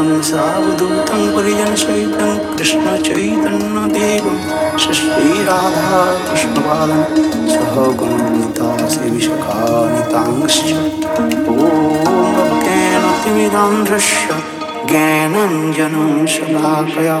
साद्वैतं सावधूतं परिजनसहितं कृष्णचैतन्यदेवं श्रीराधा कृष्णपादं सहगणमिता श्रीविशखानितांश्च दृश्य ज्ञानञ्जनं शलाकया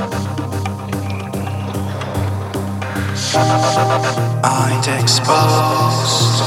I'd exposed.